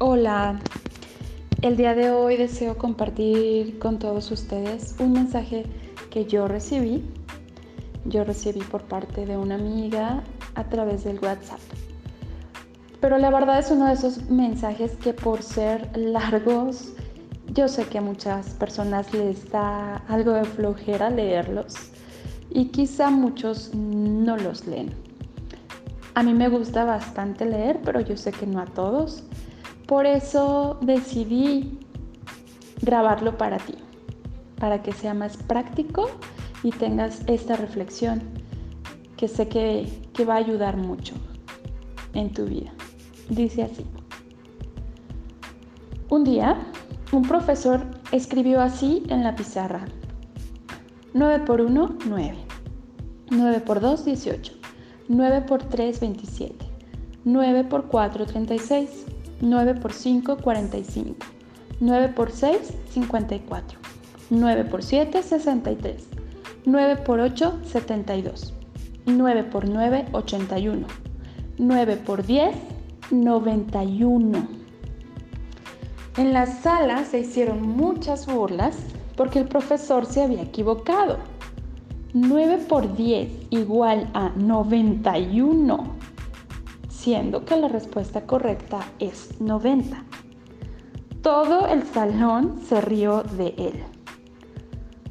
Hola, el día de hoy deseo compartir con todos ustedes un mensaje que yo recibí. Yo recibí por parte de una amiga a través del WhatsApp. Pero la verdad es uno de esos mensajes que por ser largos, yo sé que a muchas personas les da algo de flojera leerlos y quizá muchos no los leen. A mí me gusta bastante leer, pero yo sé que no a todos. Por eso decidí grabarlo para ti, para que sea más práctico y tengas esta reflexión que sé que, va a ayudar mucho en tu vida. Dice así. Un día, un profesor escribió así en la pizarra. 9 por 1, 9. 9 por 2, 18. 9 por 3, 27. 9 por 4, 36. 9 por 5, 45. 9 por 6, 54. 9 por 7, 63. 9 por 8, 72. 9 por 9, 81. 9 por 10, 91. En la sala se hicieron muchas burlas porque el profesor se había equivocado. 9 por 10 igual a 91 siendo que la respuesta correcta es 90. Todo el salón se rió de él.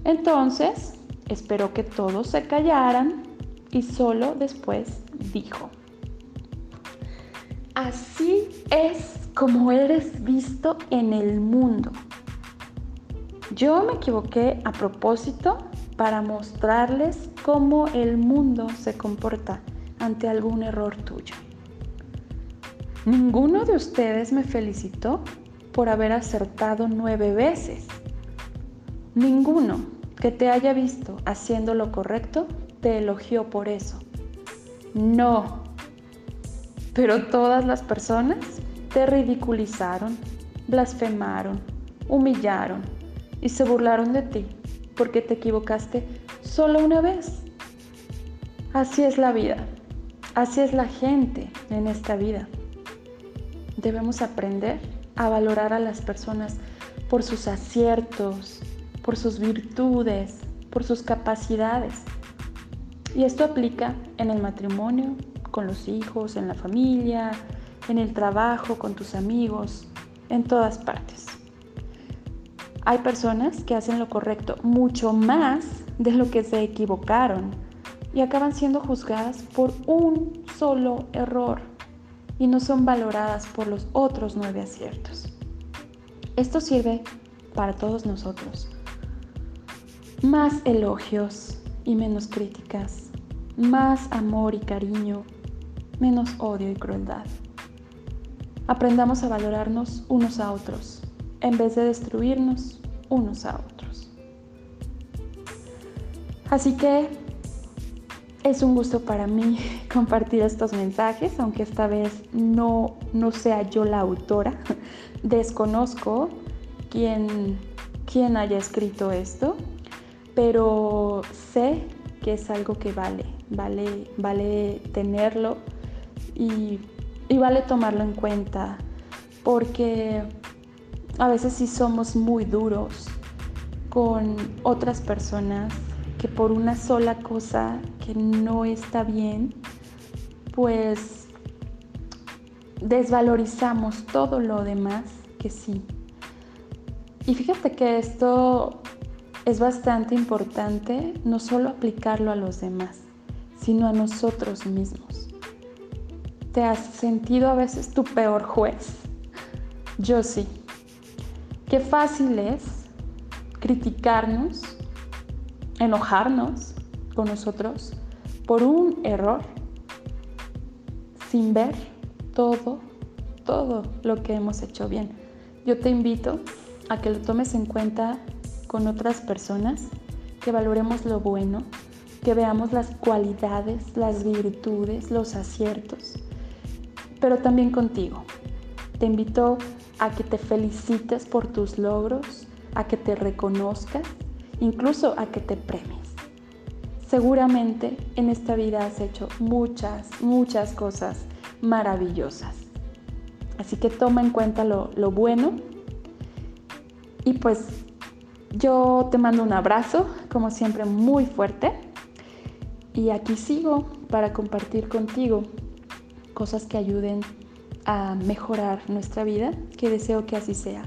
Entonces, esperó que todos se callaran y solo después dijo, así es como eres visto en el mundo. Yo me equivoqué a propósito para mostrarles cómo el mundo se comporta ante algún error tuyo. Ninguno de ustedes me felicitó por haber acertado nueve veces. Ninguno que te haya visto haciendo lo correcto te elogió por eso. No. Pero todas las personas te ridiculizaron, blasfemaron, humillaron y se burlaron de ti porque te equivocaste solo una vez. Así es la vida. Así es la gente en esta vida debemos aprender a valorar a las personas por sus aciertos, por sus virtudes, por sus capacidades. Y esto aplica en el matrimonio, con los hijos, en la familia, en el trabajo, con tus amigos, en todas partes. Hay personas que hacen lo correcto mucho más de lo que se equivocaron y acaban siendo juzgadas por un solo error y no son valoradas por los otros nueve aciertos. Esto sirve para todos nosotros. Más elogios y menos críticas, más amor y cariño, menos odio y crueldad. Aprendamos a valorarnos unos a otros en vez de destruirnos unos a otros. Así que es un gusto para mí compartir estos mensajes, aunque esta vez no, no sea yo la autora. Desconozco quién, quién haya escrito esto, pero sé que es algo que vale, vale, vale tenerlo y, y vale tomarlo en cuenta, porque a veces sí somos muy duros con otras personas que por una sola cosa que no está bien, pues desvalorizamos todo lo demás que sí. Y fíjate que esto es bastante importante, no solo aplicarlo a los demás, sino a nosotros mismos. ¿Te has sentido a veces tu peor juez? Yo sí. Qué fácil es criticarnos enojarnos con nosotros por un error sin ver todo, todo lo que hemos hecho bien. Yo te invito a que lo tomes en cuenta con otras personas, que valoremos lo bueno, que veamos las cualidades, las virtudes, los aciertos, pero también contigo. Te invito a que te felicites por tus logros, a que te reconozcas incluso a que te premies. Seguramente en esta vida has hecho muchas, muchas cosas maravillosas. Así que toma en cuenta lo, lo bueno. Y pues yo te mando un abrazo, como siempre, muy fuerte. Y aquí sigo para compartir contigo cosas que ayuden a mejorar nuestra vida, que deseo que así sea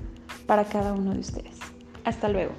para cada uno de ustedes. Hasta luego.